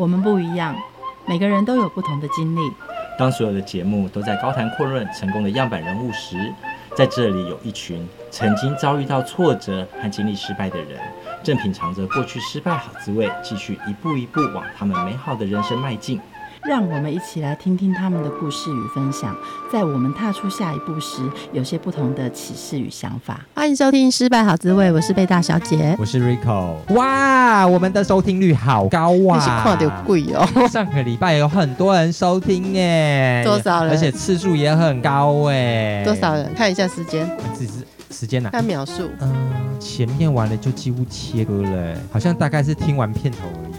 我们不一样，每个人都有不同的经历。当所有的节目都在高谈阔论成功的样板人物时，在这里有一群曾经遭遇到挫折和经历失败的人，正品尝着过去失败好滋味，继续一步一步往他们美好的人生迈进。让我们一起来听听他们的故事与分享，在我们踏出下一步时，有些不同的启示与想法。欢迎收听《失败好滋味》，我是贝大小姐，我是 Rico。哇，我们的收听率好高哇啊！是看到贵哦。上个礼拜有很多人收听哎，多少人？而且次数也很高哎。多少人？看一下时间。只是时间哪？看秒数。嗯、呃，前面完了就几乎切割了，好像大概是听完片头而已。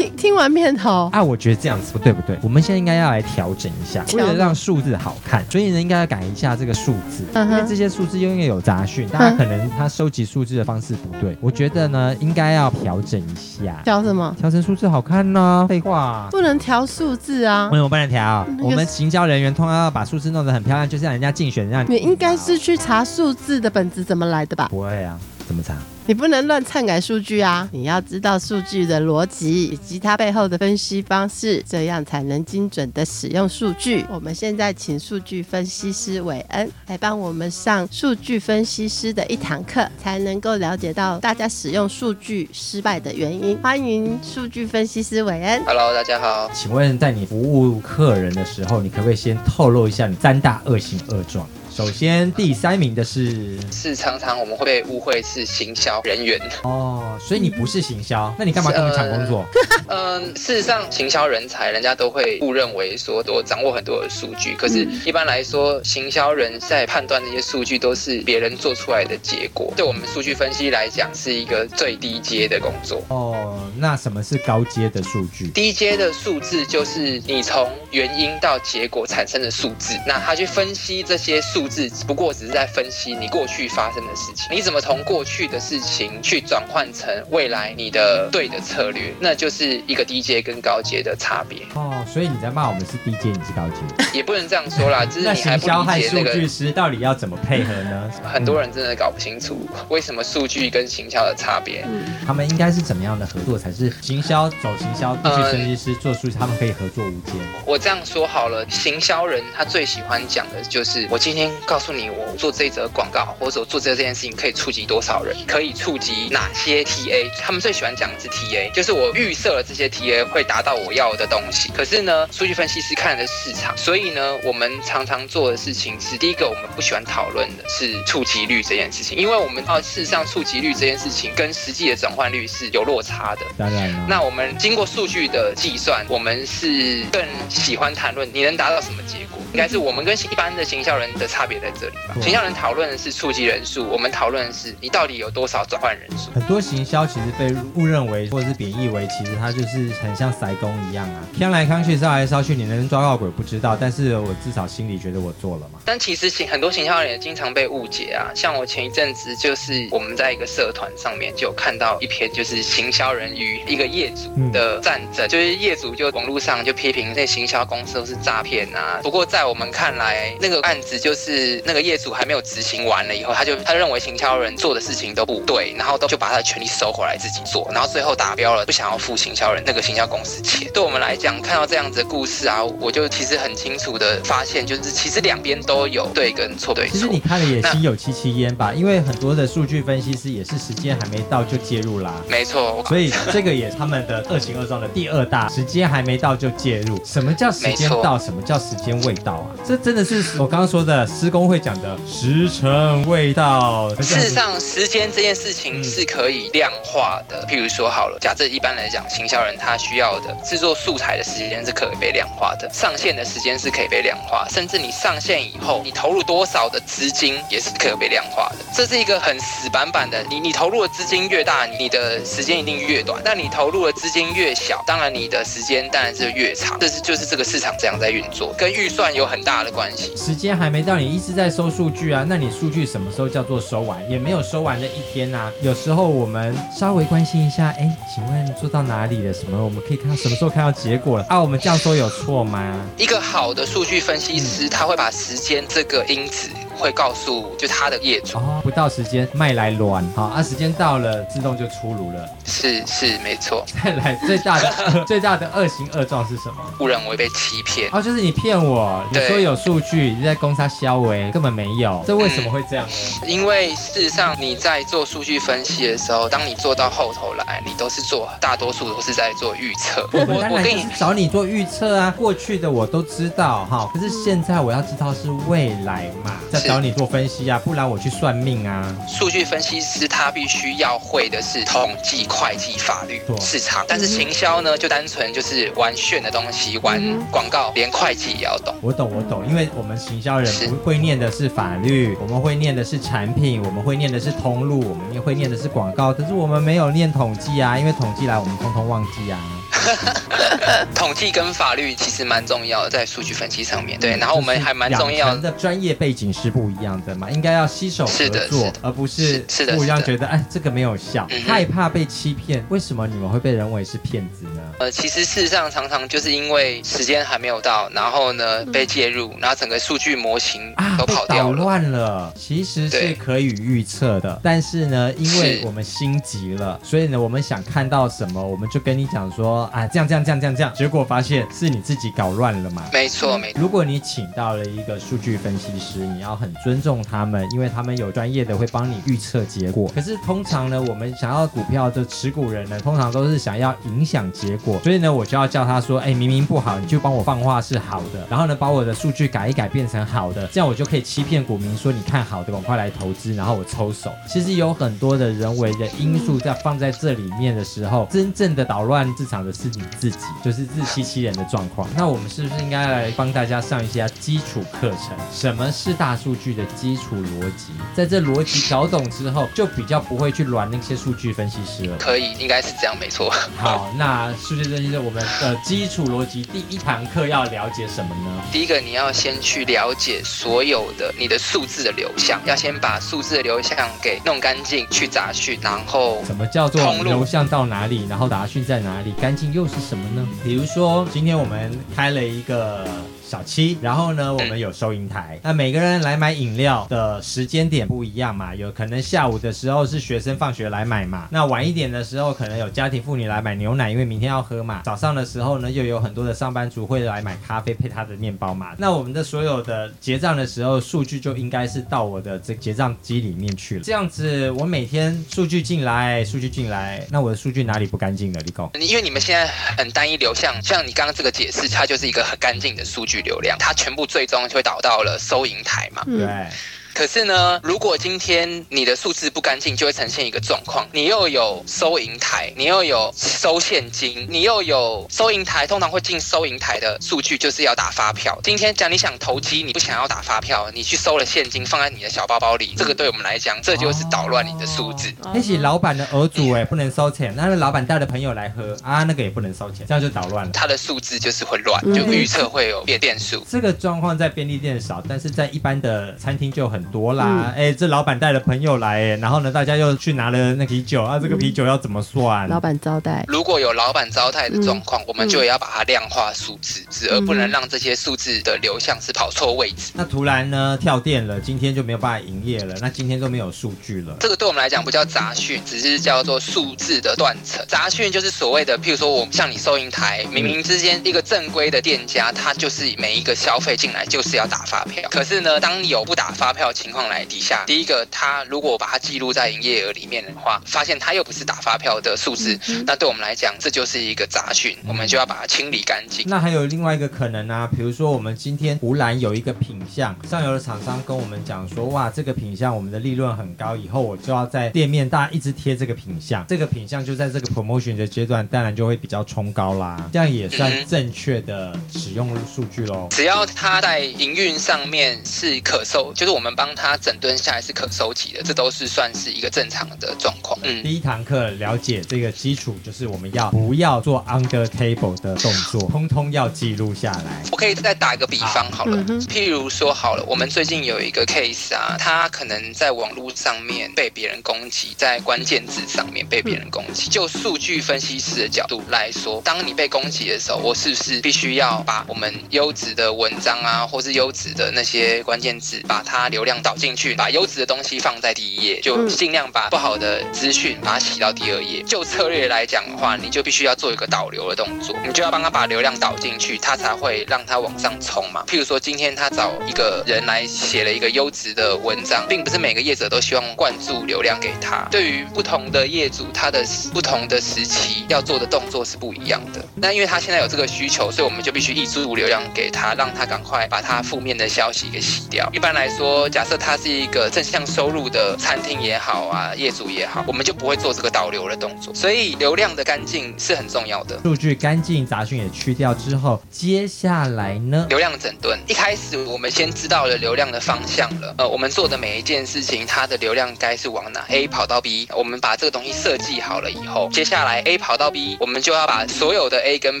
听听完片头啊，我觉得这样子不对不对，我们现在应该要来调整一下，为了让数字好看，所以呢应该要改一下这个数字，因为这些数字又因为有杂讯，大家可能他收集数字的方式不对，我觉得呢应该要调整一下。调什么？调成数字好看呢？废话，不能调数字啊？为什么不能调？我们行销人员通常要把数字弄得很漂亮，就是让人家竞选让。你应该是去查数字的本子怎么来的吧？不会啊。怎么查？你不能乱篡改数据啊！你要知道数据的逻辑以及它背后的分析方式，这样才能精准的使用数据。我们现在请数据分析师韦恩来帮我们上数据分析师的一堂课，才能够了解到大家使用数据失败的原因。欢迎数据分析师韦恩。Hello，大家好。请问在你服务客人的时候，你可不可以先透露一下你三大恶行恶状？首先，第三名的是是常常我们会被误会是行销人员哦，所以你不是行销，那你干嘛跟我们抢工作？嗯、呃，事实上，行销人才人家都会误认为说我掌握很多的数据，可是一般来说，行销人在判断这些数据都是别人做出来的结果，对我们数据分析来讲是一个最低阶的工作。哦，那什么是高阶的数据？低阶的数字就是你从原因到结果产生的数字，那他去分析这些数。数字不过只是在分析你过去发生的事情，你怎么从过去的事情去转换成未来你的对的策略，那就是一个低阶跟高阶的差别。哦，所以你在骂我们是低阶，你是高阶，也不能这样说啦。就是你还不理解那个数据师到底要怎么配合呢？很多人真的搞不清楚为什么数据跟行销的差别。嗯，他们应该是怎么样的合作才是行销走行销，数据分析师做数据，他们可以合作无间。我这样说好了，行销人他最喜欢讲的就是我今天。告诉你，我做这则广告，或者我做这这件事情可以触及多少人，可以触及哪些 TA？他们最喜欢讲的是 TA，就是我预设了这些 TA 会达到我要的东西。可是呢，数据分析师看的是市场，所以呢，我们常常做的事情是：第一个，我们不喜欢讨论的是触及率这件事情，因为我们啊，事实上触及率这件事情跟实际的转换率是有落差的。当然了，那我们经过数据的计算，我们是更喜欢谈论你能达到什么结果。应该是我们跟一般的行销人的差别在这里吧。行销人讨论的是触及人数，我们讨论的是你到底有多少转换人数。很多行销其实被误认为或者是贬义为，其实它就是很像塞工一样啊，看来看去烧来烧去，你能抓到鬼不知道，但是我至少心里觉得我做了嘛。但其实行很多行销人也经常被误解啊，像我前一阵子就是我们在一个社团上面就有看到一篇就是行销人与一个业主的战争，嗯、就是业主就网络上就批评那行销公司都是诈骗啊。不过在在我们看来，那个案子就是那个业主还没有执行完了以后，他就他认为行销人做的事情都不对，然后都就把他的权利收回来自己做，然后最后达标了，不想要付行销人那个行销公司钱。对我们来讲，看到这样子的故事啊，我就其实很清楚的发现，就是其实两边都有对跟错对错。其实你看的也心有戚戚焉吧，因为很多的数据分析师也是时间还没到就介入啦。没错，所以这个也是他们的恶行恶状的第二大，时间还没到就介入。什么叫时间到？什么叫时间未到啊？这真的是我刚刚说的施工会讲的时辰未到。事实上，时间这件事情是可以量化的。譬如说，好了，假设一般来讲，行销人他需要的制作素材的时间是可以被量化的，上线的时间是可以被量化，甚至你上线以后，你投入多少的资金也是可以被量化的。这是一个很死板板的，你你投入的资金越大，你的时间一定越短；但你投入的资金越小，当然你的时间当然是越长。这是就是这个市场这样在运作，跟预算有很大的关系，时间还没到，你一直在收数据啊，那你数据什么时候叫做收完？也没有收完的一天啊。有时候我们稍微关心一下，哎，请问做到哪里了？什么我们可以看到什么时候看到结果了？啊，我们这样说有错吗？一个好的数据分析师，他会把时间这个因子。会告诉就他的业主哦，不到时间卖来卵，好啊，时间到了自动就出炉了。是是没错。再来最大的 最大的恶行恶状是什么？误认为被欺骗哦，就是你骗我，你说有数据，你在公司消维，根本没有，这为什么会这样呢？嗯、因为事实上你在做数据分析的时候，当你做到后头来，你都是做大多数都是在做预测。我我我跟你找你做预测啊，过去的我都知道哈，可是现在我要知道是未来嘛，在找你做分析啊，不然我去算命啊。数据分析师他必须要会的是统计、会计、法律、市场，但是行销呢，就单纯就是玩炫的东西，玩广告，连会计也要懂。我懂，我懂，因为我们行销人会念的是法律，我们会念的是产品，我们会念的是通路，我们也会念的是广告，可是我们没有念统计啊，因为统计来我们通通忘记啊。统计跟法律其实蛮重要的，在数据分析上面。对，然后我们还蛮重要的。专业背景是不一样的嘛，应该要携手合作，而不是是的互相觉得哎，这个没有效，害怕被欺骗。为什么你们会被认为是骗子呢？呃，其实事实上常常就是因为时间还没有到，然后呢被介入，然后整个数据模型都跑掉了，乱了。其实是可以预测的，但是呢，因为我们心急了，所以呢，我们想看到什么，我们就跟你讲说。啊，这样这样这样这样这样，结果发现是你自己搞乱了嘛？没错，没错。如果你请到了一个数据分析师，你要很尊重他们，因为他们有专业的会帮你预测结果。可是通常呢，我们想要股票的持股人呢，通常都是想要影响结果，所以呢，我就要叫他说，哎，明明不好，你就帮我放话是好的，然后呢，把我的数据改一改变成好的，这样我就可以欺骗股民说，你看好的，赶快来投资，然后我抽手。其实有很多的人为的因素在放在这里面的时候，真正的捣乱市场的。是你自己，就是自欺欺人的状况。那我们是不是应该来帮大家上一下基础课程？什么是大数据的基础逻辑？在这逻辑搞懂之后，就比较不会去乱那些数据分析师了。可以，应该是这样，没错。好，那数据分析师，我们的基础逻辑第一堂课要了解什么呢？第一个，你要先去了解所有的你的数字的流向，要先把数字的流向给弄干净，去杂讯，然后什么叫做流向到哪里，然后杂讯在哪里，干净。又是什么呢？比如说，今天我们开了一个。小七，然后呢，我们有收银台。那每个人来买饮料的时间点不一样嘛，有可能下午的时候是学生放学来买嘛，那晚一点的时候可能有家庭妇女来买牛奶，因为明天要喝嘛。早上的时候呢，又有很多的上班族会来买咖啡配他的面包嘛。那我们的所有的结账的时候，数据就应该是到我的这结账机里面去了。这样子，我每天数据进来，数据进来，那我的数据哪里不干净了？李工，因为你们现在很单一流向，像你刚刚这个解释，它就是一个很干净的数据。流量，它全部最终就会导到了收银台嘛？对。可是呢，如果今天你的数字不干净，就会呈现一个状况：你又有收银台，你又有收现金，你又有收银台。通常会进收银台的数据就是要打发票。今天讲你想投机，你不想要打发票，你去收了现金放在你的小包包里，这个对我们来讲，这就是捣乱你的数字。那是老板的儿主哎，不能收钱。那老板带的朋友来喝啊，那个也不能收钱，这样就捣乱了。他的数字就是会乱，就预测会有变变数。这个状况在便利店少，但是在一般的餐厅就很。多啦，哎、嗯欸，这老板带了朋友来，哎，然后呢，大家又去拿了那啤酒啊，这个啤酒要怎么算？老板招待，如果有老板招待的状况，嗯、我们就也要把它量化数字，嗯、而不能让这些数字的流向是跑错位置。那突然呢，跳电了，今天就没有办法营业了，那今天都没有数据了。这个对我们来讲不叫杂讯，只是叫做数字的断层。杂讯就是所谓的，譬如说，我像你收银台，明明之间一个正规的店家，他就是每一个消费进来就是要打发票，可是呢，当你有不打发票。情况来底下，第一个，他如果把它记录在营业额里面的话，发现他又不是打发票的数字，嗯、那对我们来讲，这就是一个杂讯，我们就要把它清理干净。那还有另外一个可能啊，比如说我们今天湖南有一个品相，上游的厂商跟我们讲说，哇，这个品相我们的利润很高，以后我就要在店面大家一直贴这个品相，这个品相就在这个 promotion 的阶段，当然就会比较冲高啦，这样也算正确的使用数据喽。只要它在营运上面是可售，就是我们帮。他整顿下来是可收集的，这都是算是一个正常的状况。嗯，第一堂课了解这个基础，就是我们要不要做 under table 的动作，通通要记录下来。我可以再打一个比方好了，好譬如说好了，我们最近有一个 case 啊，他可能在网络上面被别人攻击，在关键字上面被别人攻击。就数据分析师的角度来说，当你被攻击的时候，我是不是必须要把我们优质的文章啊，或是优质的那些关键字，把它流量量导进去，把优质的东西放在第一页，就尽量把不好的资讯把它洗到第二页。就策略来讲的话，你就必须要做一个导流的动作，你就要帮他把流量导进去，他才会让他往上冲嘛。譬如说，今天他找一个人来写了一个优质的文章，并不是每个业者都希望灌注流量给他。对于不同的业主，他的不同的时期要做的动作是不一样的。那因为他现在有这个需求，所以我们就必须溢注流量给他，让他赶快把他负面的消息给洗掉。一般来说，假设它是一个正向收入的餐厅也好啊，业主也好，我们就不会做这个导流的动作。所以流量的干净是很重要的。数据干净，杂讯也去掉之后，接下来呢？流量整顿。一开始我们先知道了流量的方向了。呃，我们做的每一件事情，它的流量该是往哪？A 跑到 B，我们把这个东西设计好了以后，接下来 A 跑到 B，我们就要把所有的 A 跟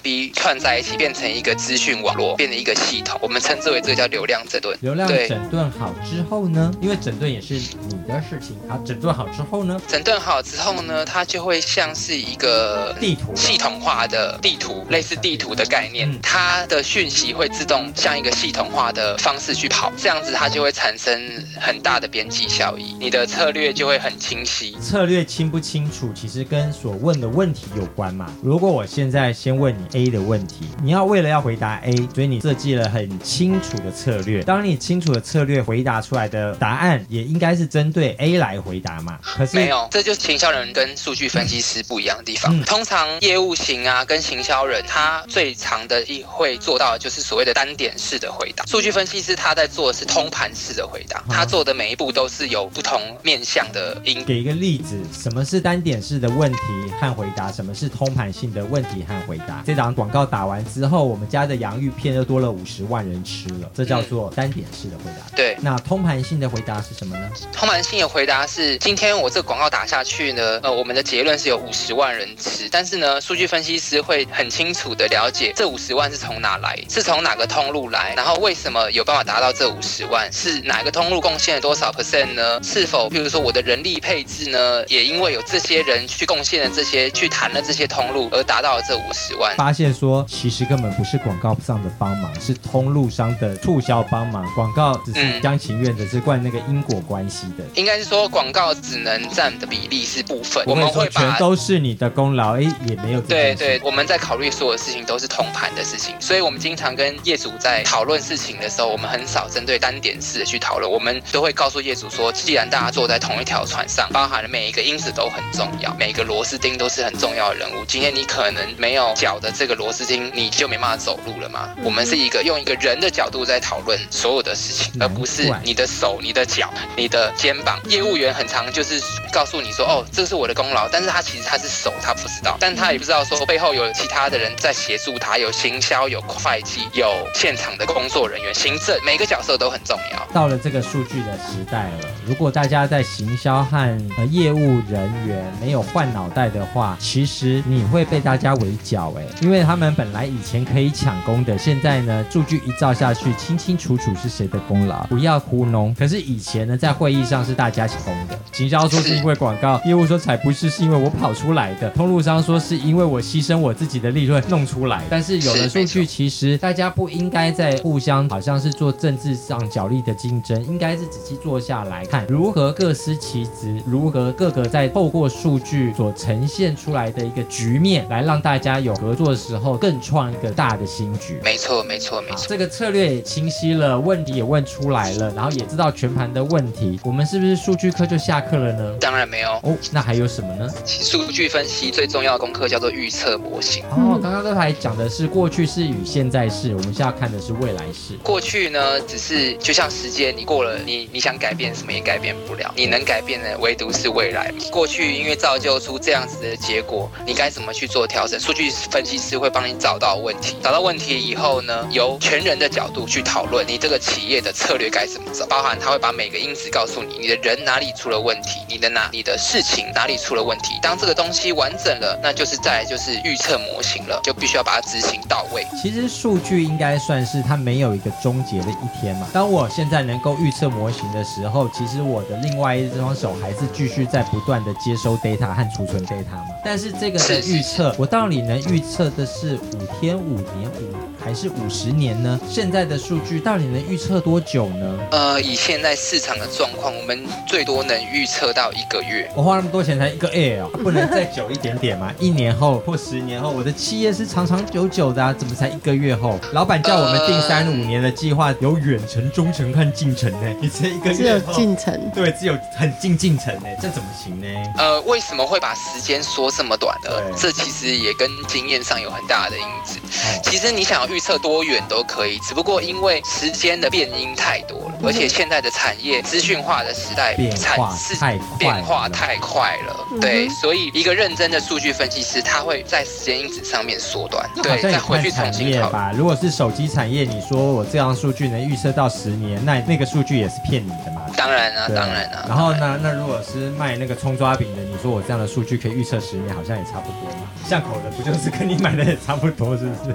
B 串在一起，变成一个资讯网络，变成一个系统。我们称之为这个叫流量整顿。流量整顿好之后呢？因为整顿也是你的事情。好，整顿好之后呢？整顿好之后呢？它就会像是一个地图系统化的地图，类似地图的概念。它的讯息会自动像一个系统化的方式去跑，这样子它就会产生很大的边际效益，你的策略就会很清晰。策略清不清楚，其实跟所问的问题有关嘛。如果我现在先问你 A 的问题，你要为了要回答 A，所以你设计了很清楚的策略。当你清楚的策略回答出来的答案，也应该是针对 A 来回答嘛。可是没有，这就是行销人跟数据分析师不一样的地方。嗯、通常业务型啊，跟行销人他最常的一会做到的就是所谓的单点式的回答。数据分析师他在做的是通盘式的回答，他做的每一步都是有不同面向的因。给一个例子，什么是单点式的问题和回答？什么是通盘性的问题和回答？这档广告打完之后，我们家的洋芋片又多了五十万人吃了，这叫做单点式的回答。对，那通盘性的回答是什么呢？通盘性的回答是，今天我这个广告打下去呢，呃，我们的结论是有五十万人吃，但是呢，数据分析师会很清楚的了解这五十万是从哪来，是从哪个通路来，然后为什么有办法达到这五十万，是哪个通路贡献了多少 percent 呢？是否，比如说我的人力配置呢，也因为有这些人去贡献了这些，去谈了这些通路而达到了这五十万。发现说，其实根本不是广告上的帮忙，是通路商的促销帮忙，广告只是一厢情愿的，是关那个因果关系的。应该是说广告只能占的比例是部分，我们会把全都是你的功劳，哎，也没有。对对，我们在考虑所有事情都是同盘的事情，所以我们经常跟业主在讨论事情的时候，我们很少针对单点式的去讨论，我们都会告诉业主说，既然大家坐在同一条船上，包含了每一个因子都很重要，每一个螺丝钉都是很重要的人物。今天你可能没有脚的这个螺丝钉，你就没办法走路了嘛。我们是一个用一个人的角度在讨论所有的事情，而不是你的手、你的脚、你的肩膀。业务员很常就是告诉你说，哦，这是我的功劳，但是他其实他是手，他不知道，但他也不知道说背后有其他的人在协助他，有行销、有会计、有现场的工作人员、行政，每个角色都很重要。到了这个数据的时代了，如果大家在行销和呃业务人员没有换脑袋的话，其实你会被大家围剿哎，因为他们本来以前可以抢功的，现在呢数据一照下去，清清楚楚是谁的功劳，不要糊弄。可是以前呢，在会议上是大家抢功的，行销说是因为广告，业务说才不是，是因为我跑出来的，通路商说是因为我牺牲我自己的利润弄出来。但是有了数据，其实大家不应该在互相好像是做政治上角力的竞争，应该是仔细坐下来看如何各司其职，如何各个在透过数据所呈现出来的一个局面，来让大家有合作的时候更创一个大的新局。没错，没错，没错。这个策略也清晰了，问题也问出来了，然后也知道全盘的问题。我们是不是数据课就下课了呢？当然没有哦。那还有什么呢？数据分析最重要的功课叫做预测模型。哦，刚刚刚才讲的是过去式与现在式，我们现在要看的是未来式。过去呢，只是就像时间，你过了，你你想改变什么也改变不了，你能改变的唯独是未来。过去因为造就出这样子的结果，你该怎么去做调整？数据分析师会帮你找到问题，找到问题以后呢，由全人的角度去讨论你这个企业的策略该怎么走，包含他会把每个因子告诉你，你的人哪里出了问题，你的哪你的事情哪里出了问题。当这个东西完整了，那就是再就是预测模型了，就必须要把它执行到位。其实数据应该算是它没有一个终结的一天嘛。当我现在能够预测模型的时候，其实我的另外一双手还是继续在不断的接收 data 和储存 data 嘛。但是这个的预测，我到底能预测的是五天、五年、五还是五十年呢？现在的数据到底能预测多久呢？呃，以现在市场的状况，我们最多能预测到一个月。我花那么多钱才一个月哦，不能再久一点点吗？一年后或十年后，我的企业是长长久久的啊，怎么才一个月后？老板叫我们定三五年的计划，有远程、中程和近程呢。你这一个月只有近程，对，只有很近近程呢，这怎么行呢？呃，为什么会把时间缩这么短呢？这其实也跟经验上有很大的因子。其实你想要预测多远都可以，只不过因为时间的变因太多了，而且现在的产业资讯化的时代，变化太变化太快了。对，所以一个认真的数据分析师，他会在时间因子上面缩短。对，再回去重新考吧。如果是手机产业，你说我这样数据能预测到十年，那那个数据也是骗你的嘛？当然啊，当然啊。然后呢，那如果是卖那个葱抓饼的，你说我这样的数据可以预测十年，好像也差不多嘛？巷口的不就是跟你买的也差不多，是不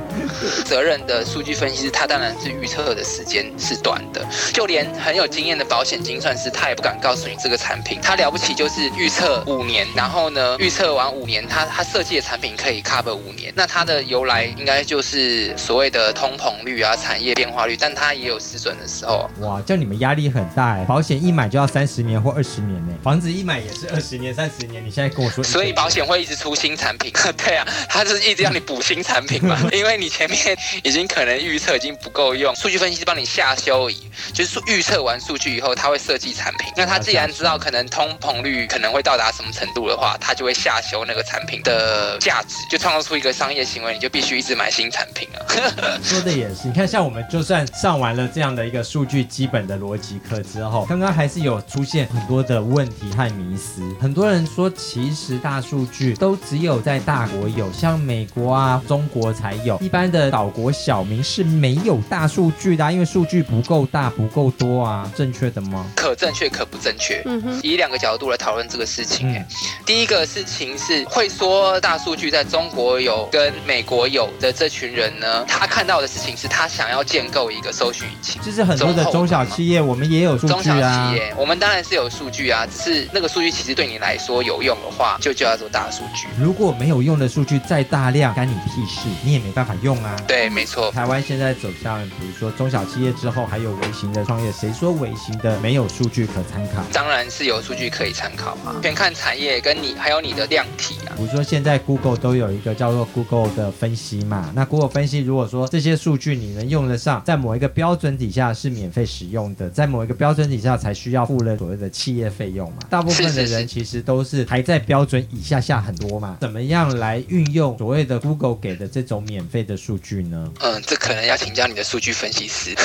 是？责任的数据分析师，他当然是预测的时间是短的，就连很有经验的保险精算师，他也不敢告诉你这个产品，他了不起就是预测五年，然后呢，预测完五年，他他设计的产品可以 cover 五年，那它的由来应该就是所谓的通膨率啊，产业变化率，但它也有失准的时候。哇，叫你们压力很大哎，保险一买就要三十年或二十年呢，房子一买也是二十年、三十年，你现在跟我说，所以保险会一直出新产品，对啊，他是一直让你补新产品嘛，因为你前面已经可能预测已经不够用，数据分析师帮你下修仪，就是预测完数据以后，他会设计产品。那他既然知道可能通膨率可能会到达什么程度的话，他就会下修那个产品的价值，就创造出一个商业行为，你就必须一直买新产品啊。说的也是，你看像我们就算上完了这样的一个数据基本的逻辑课之后，刚刚还是有出现很多的问题和迷思。很多人说，其实大数据都只有在大国有，像美国啊、中国才有，一般的岛国小民是没有大数据的啊，因为数据不够大、不够多啊。正确的吗？可正确，可不正确。嗯哼，以两个角度来讨论这个事情。嗯，第一个事情是会说大数据在中国有跟美国有的这群人呢，他看到的事情是他想要建构一个搜寻引擎。就是很多的中小企业，我们也有数据啊。中小企业，我们当然是有数据啊，只是那个数据其实对你来说有用的话，就叫做大数据。如果没有用的数据再大量，干你屁事，你也没办法用啊。对，没错。台湾现在走向，比如说中小企业之后，还有微型的创业，谁说微型的没有数据可参考？当然是有数据可以参考嘛，全看产业跟你还有你的量体啊。比如说现在 Google 都有一个叫做 Google 的分析嘛，那 Google 分析如果说这些数据你能用得上，在某一个标准底下是免费使用的，在某一个标准底下才需要付了所谓的企业费用嘛。大部分的人其实都是还在标准以下下很多嘛。怎么样来运用所谓的 Google 给的这种免费的数据呢？嗯，这可能要请教你的数据分析师，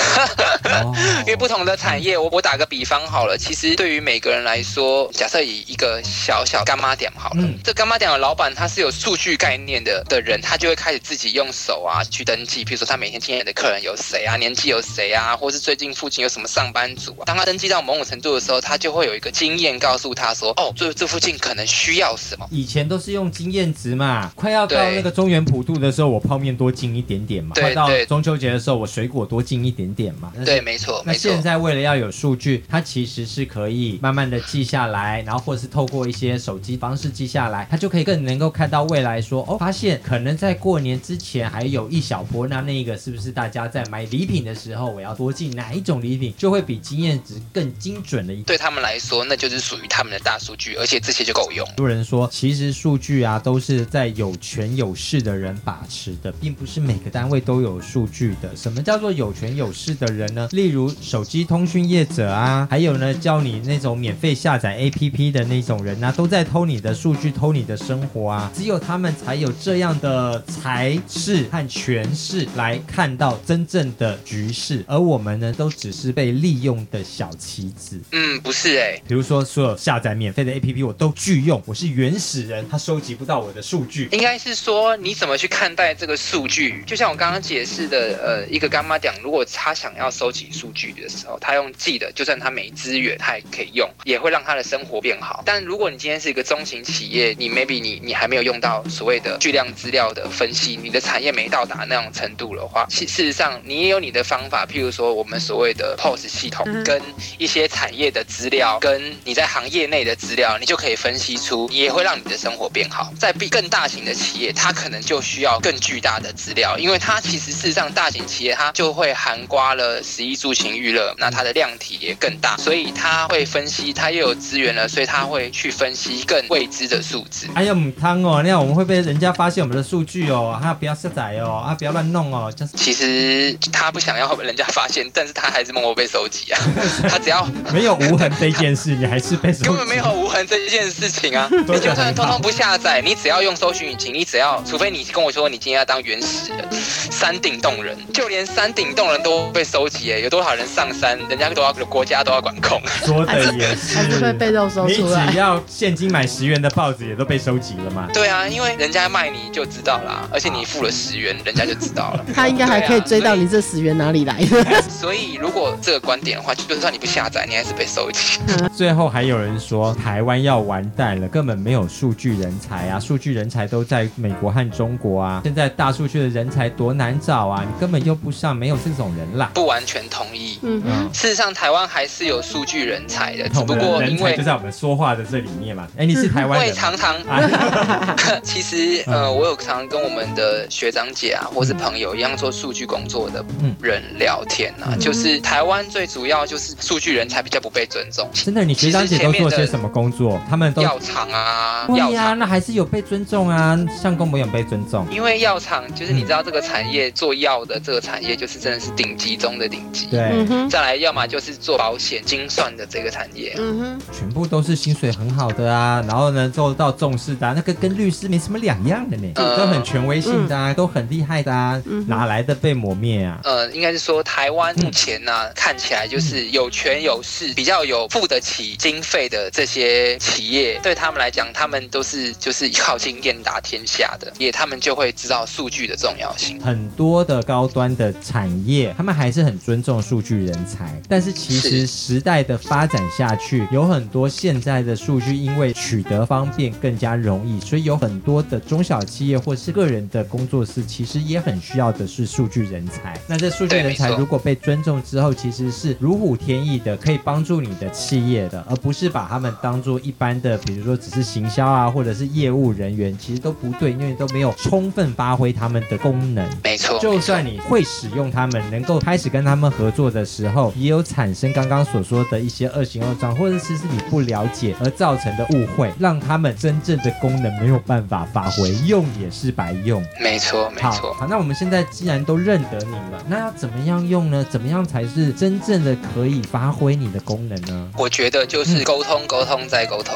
哦、因为不同的产业，我我打个比方好了，其实对于每个人来说，假设以一个小小干妈店好了，嗯、这干妈店的老板他是有数据概念的的人，他就会开始自己用手啊去登记，比如说他每天经验的客人有谁啊，年纪有谁啊，或是最近附近有什么上班族啊。当他登记到某种程度的时候，他就会有一个经验告诉他说，哦，这这附近可能需要什么。以前都是用经验值嘛，快要到那个中原普渡的时候，我泡面多进一点点嘛，快到中秋节的时候，我水果多进一点点嘛。对，没错。那现在为了要有数据，它其实是可以慢慢的记下来，然后或者是透过一些手机方式记下来，它就可以更能够看到未来说，哦，发现可能在过年之前还有一小波，那那一个是不是大家在买礼品的时候，我要多进哪一种礼品，就会比经验值更精准的一。对他们来说，那就是属于他们的大数据，而且这些就够用。很多人说，其实数据啊都是在有权有势的人把持的，并不是每个单位都有数据的。什么叫做有权有势的人呢？例如手机通讯业者啊，还有呢，叫你那种免费下载 APP 的那种人啊，都在偷你的数据，偷你的生生活啊，只有他们才有这样的才识和权势来看到真正的局势，而我们呢，都只是被利用的小棋子。嗯，不是哎、欸，比如说所有下载免费的 APP 我都拒用，我是原始人，他收集不到我的数据。应该是说你怎么去看待这个数据？就像我刚刚刚解释的，呃，一个干妈讲，如果他想要收集数据的时候，他用记的，就算他没资源，他也可以用，也会让他的生活变好。但如果你今天是一个中型企业，你 maybe 你你还没有用到所谓的巨量资料的分析，你的产业没到达那种程度的话，其事实上你也有你的方法，譬如说我们所谓的 POS 系统，跟一些产业的资料，跟你在行业内的资料，你就可以分析出，也会让你的生活变好。在比更大型的企业，它可能就需要更巨大的资料，因为它其实事实上大型企业它就会涵刮了十一住行娱乐，那它的量体也更大，所以它会分析，它又有资源了，所以它会去分析更未知的数字。哎呀，母汤哦，那样我们会被人家发现我们的数据哦，他不要下载哦，啊，不要乱弄哦，就是。其实他不想要被人家发现，但是他还是默默被收集啊。他只要没有无痕这件事，你还是被收集。根本没有无痕这件事情啊！你就算通通不下载，你只要用搜寻引擎，你只要，除非你跟我说你今天要当原始人，山顶洞人，就连山顶洞人都被收集哎，有多少人上山，人家都要国家都要管控。说的也是，还是会被肉搜出来。你只要现金买十元的报纸，也都被收集了嘛？对啊，因为人家卖你就知道啦，而且你付了十元，人家就知道了。他应该还可以追到你这十元哪里来的。所以如果这个观点的话，就算你不下载，你还是被收集。最后还有人说台湾要完蛋了，根本没有数据人才啊，数据人才都在美国和中国啊。现在大数据的人才多难找啊，你根本用不上，没有这种人啦。不完全同意。嗯嗯。事实上，台湾还是有数据人才的，只不过因为就在我们说话的这里面嘛。哎，你是 台湾人？会常常。其实呃，我有常常跟我们的学长姐啊，或是朋友一样做数据工作的人聊天啊，就是台湾最主要就是数据人才比较不被尊重。真的，你学长姐都做些什么工作？他们都药厂啊，药厂那还是有被尊重啊，像公务员被尊重。因为药厂就是你知道这个产业做药的这个产业就是真的是顶级中的顶级。对，再来要么就是做保险精算的这个产业，嗯哼，全部都是薪水很好的啊，然后呢做到重视的，那个跟律师没什么两样的呢，都很权威性的，啊，都很厉害的啊，哪来的被磨灭啊？呃，应该是说台湾目前呢看起来就是有权有势，比较有付得起经费的这些企业，对他们来讲，他们都是就是靠经验打天下的，也他们就会知道数据的重要性。很多的高端的产业，他们还是很尊重数据人才，但是其实时代的发展下去，有很多现在的数据因为取得方便更加容易，所以有很多的中小企业或是个人的工作室，其实也很需要的是数据人才。那这数据人才如果被尊重之后，其实是如虎添翼的，可以帮助你的企业的，而不是把他们当做一般的，比如说只是行销啊，或者是业务人员，其实都不对，因为都没有充分发挥他们的功能。没错，就算你会使用他们，能够开始跟他们合作的时候，也有产生刚刚所说的一些恶行恶状，或者是是你不了解而造成的误会，让他们真正的功能没有办法发挥，用也是白用。没错，没错。好，那我们现在既然都认得你了，那要怎么样用呢？怎么样才是真正的可以发挥你的功能呢？我觉得就是沟通，沟通再沟通。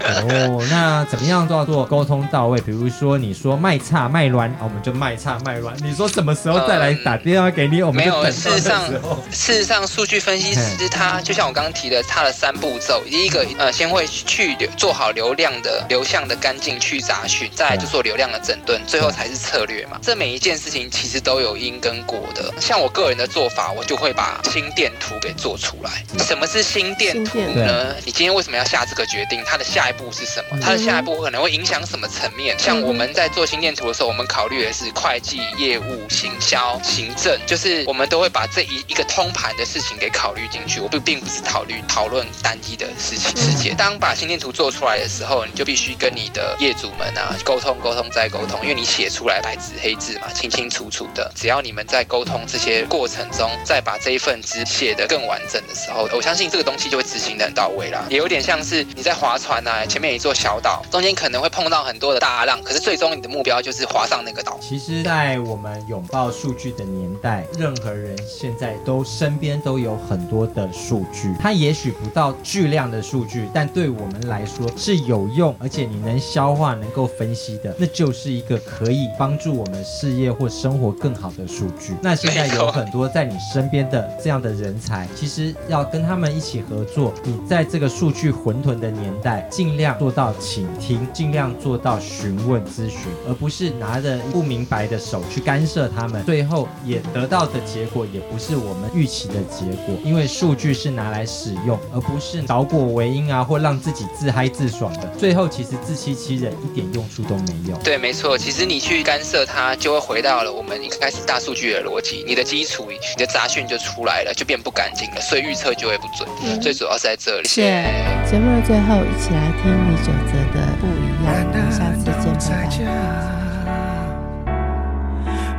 哦，那怎么样都要做沟通到位？比如说你说卖差卖乱，我们就卖差卖乱。你说什么时候再来打电话给你？我们没有事实上，事实上，数据分析师他就像我刚刚提的，他的三步骤：第一个，呃，先会去做好流量的流向的干净去杂讯，再来就做流量的整顿，最后才是策略嘛。这每一件事情其实都有因跟果的。像我个人的做法，我就会把心电图给做出来。什么是心电图呢？你今天为什么要下这个决定？它的下一步是什么？它的下一步可能会影响什么层面？像我们在做心电图的时候，我们考虑的是会计、业务、行销、行政，就是我们都会把这一一个通盘的事情给考虑进去。我并并不是考虑讨论单一的事情事件。当把心电图做出来的时候，你就必须跟你的业主们啊沟通、沟通再沟通，因为你写出来白纸黑字嘛，清清楚楚的。只要你们在沟通这些过程中，再把这一份纸写得更完整的时候，我相信这个东西就会执行得很到位啦。也有点像是你在划船啊，前面一座小岛，中间可能会碰到很多的大浪，可是最终你的目标就是划上那个岛。其实，在在我们拥抱数据的年代，任何人现在都身边都有很多的数据，它也许不到巨量的数据，但对我们来说是有用，而且你能消化、能够分析的，那就是一个可以帮助我们事业或生活更好的数据。那现在有很多在你身边的这样的人才，其实要跟他们一起合作。你在这个数据混沌的年代，尽量做到倾听，尽量做到询问咨询，而不是拿着不明白的手去干涉他们，最后也得到的结果也不是我们预期的结果。因为数据是拿来使用，而不是倒果为因啊，或让自己自嗨自爽的。最后其实自欺欺人，一点用处都没有。对，没错，其实你去干涉它，就会回到了我们一开始大数据的逻辑，你的基础、你的杂讯就出来了，就变不干净了，所以预测就会不准。嗯、最主要是在这里。谢谢。节目的最后，一起来听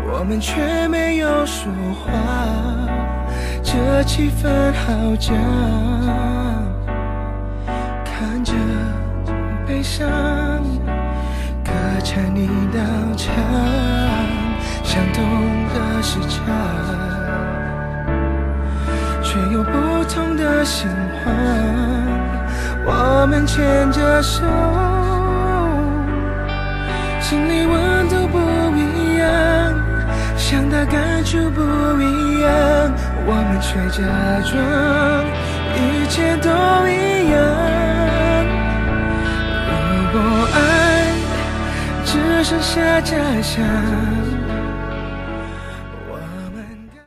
我们却没有说话，这气氛好僵。看着悲伤，隔着你道墙，相同的时差，却有不同的心慌。我们牵着手，心里问。想的感触不一样，我们却假装一切都一样。如果爱只剩下假象。